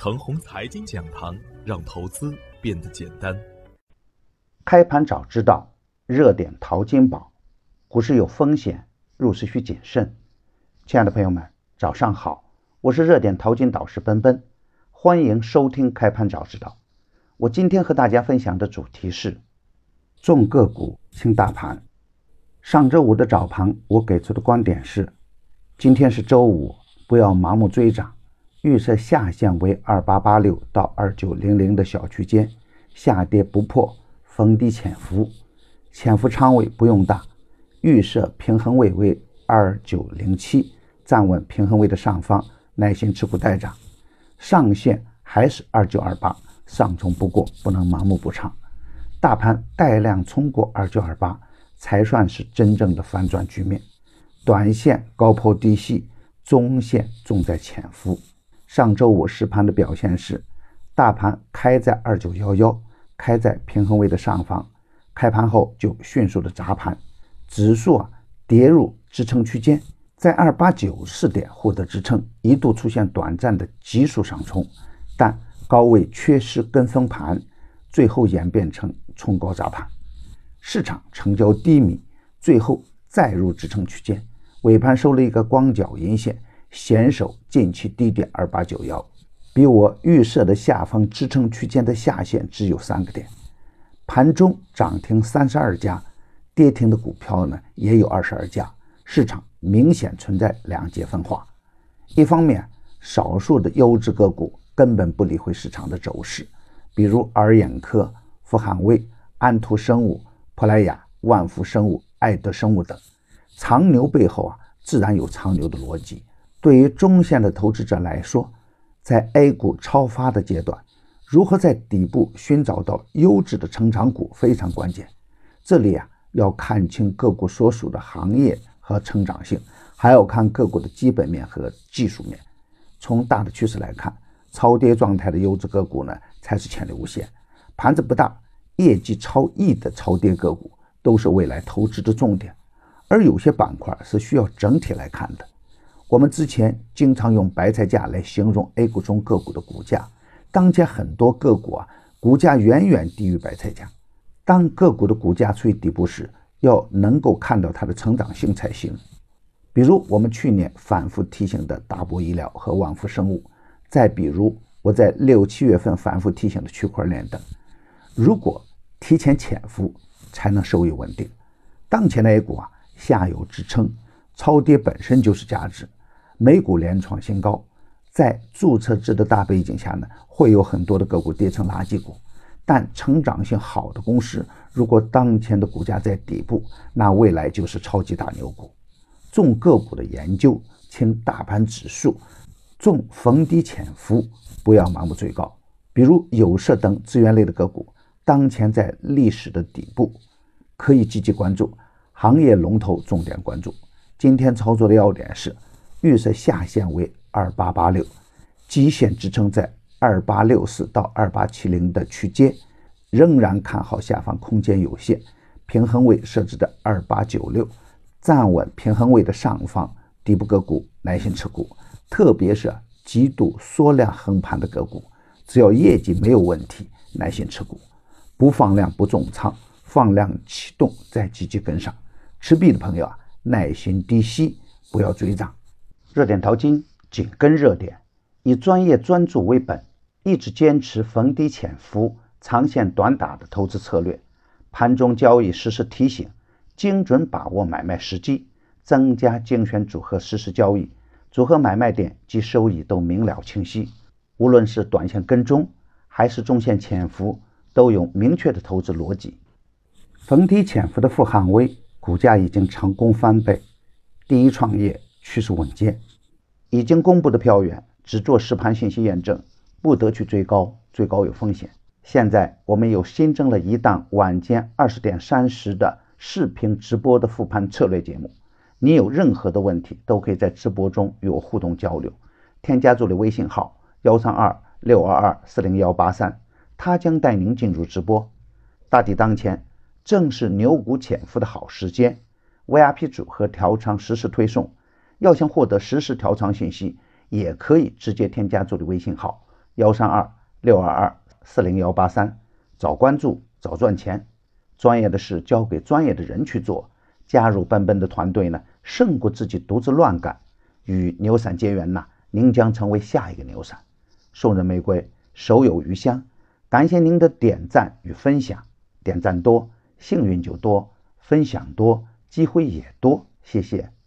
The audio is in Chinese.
程红财经讲堂，让投资变得简单。开盘早知道，热点淘金宝。股市有风险，入市需谨慎。亲爱的朋友们，早上好，我是热点淘金导师奔奔，欢迎收听开盘早知道。我今天和大家分享的主题是：重个股轻大盘。上周五的早盘，我给出的观点是：今天是周五，不要盲目追涨。预设下限为二八八六到二九零零的小区间，下跌不破，逢低潜伏，潜伏仓位不用大。预设平衡位为二九零七，站稳平衡位的上方，耐心持股待涨。上限还是二九二八，上冲不过，不能盲目补仓。大盘带量冲过二九二八，才算是真正的反转局面。短线高抛低吸，中线重在潜伏。上周五实盘的表现是，大盘开在二九幺幺，开在平衡位的上方，开盘后就迅速的砸盘，指数啊跌入支撑区间，在二八九四点获得支撑，一度出现短暂的急速上冲，但高位缺失跟风盘，最后演变成冲高砸盘，市场成交低迷，最后再入支撑区间，尾盘收了一个光脚阴线。险守近期低点二八九幺，比我预设的下方支撑区间的下限只有三个点。盘中涨停三十二家，跌停的股票呢也有二十二家，市场明显存在两极分化。一方面，少数的优质个股根本不理会市场的走势，比如尔眼科、富汉威、安图生物、珀莱雅、万福生物、爱德生物等。长牛背后啊，自然有长牛的逻辑。对于中线的投资者来说，在 A 股超发的阶段，如何在底部寻找到优质的成长股非常关键。这里啊，要看清个股所属的行业和成长性，还要看个股的基本面和技术面。从大的趋势来看，超跌状态的优质个股呢，才是潜力无限。盘子不大、业绩超亿的超跌个股，都是未来投资的重点。而有些板块是需要整体来看的。我们之前经常用白菜价来形容 A 股中个股的股价，当前很多个股啊，股价远远低于白菜价。当个股的股价处于底部时，要能够看到它的成长性才行。比如我们去年反复提醒的大博医疗和万福生物，再比如我在六七月份反复提醒的区块链等。如果提前潜伏，才能收益稳定。当前的 A 股啊，下有支撑，超跌本身就是价值。美股连创新高，在注册制的大背景下呢，会有很多的个股跌成垃圾股。但成长性好的公司，如果当前的股价在底部，那未来就是超级大牛股。重个股的研究，轻大盘指数，重逢低潜伏，不要盲目追高。比如有色等资源类的个股，当前在历史的底部，可以积极关注。行业龙头重点关注。今天操作的要点是。预设下限为二八八六，基线支撑在二八六四到二八七零的区间，仍然看好下方空间有限。平衡位设置在二八九六，站稳平衡位的上方，底部个股耐心持股，特别是极度缩量横盘的个股，只要业绩没有问题，耐心持股，不放量不重仓，放量启动再积极跟上。持币的朋友啊，耐心低吸，不要追涨。热点淘金，紧跟热点，以专业专注为本，一直坚持逢低潜伏、长线短打的投资策略。盘中交易实时提醒，精准把握买卖时机，增加精选组合实时交易，组合买卖点及收益都明了清晰。无论是短线跟踪，还是中线潜伏，都有明确的投资逻辑。逢低潜伏的富汉威股价已经成功翻倍，第一创业趋势稳健。已经公布的票源只做实盘信息验证，不得去追高，追高有风险。现在我们又新增了一档晚间二十点三十的视频直播的复盘策略节目。你有任何的问题，都可以在直播中与我互动交流。添加助理微信号幺三二六二二四零幺八三，他将带您进入直播。大敌当前，正是牛股潜伏的好时间。VIP 组合调仓实时推送。要想获得实时调仓信息，也可以直接添加助理微信号幺三二六二二四零幺八三，早关注早赚钱。专业的事交给专业的人去做，加入奔奔的团队呢，胜过自己独自乱干。与牛散结缘呐，您将成为下一个牛散。送人玫瑰，手有余香。感谢您的点赞与分享，点赞多，幸运就多；分享多，机会也多。谢谢。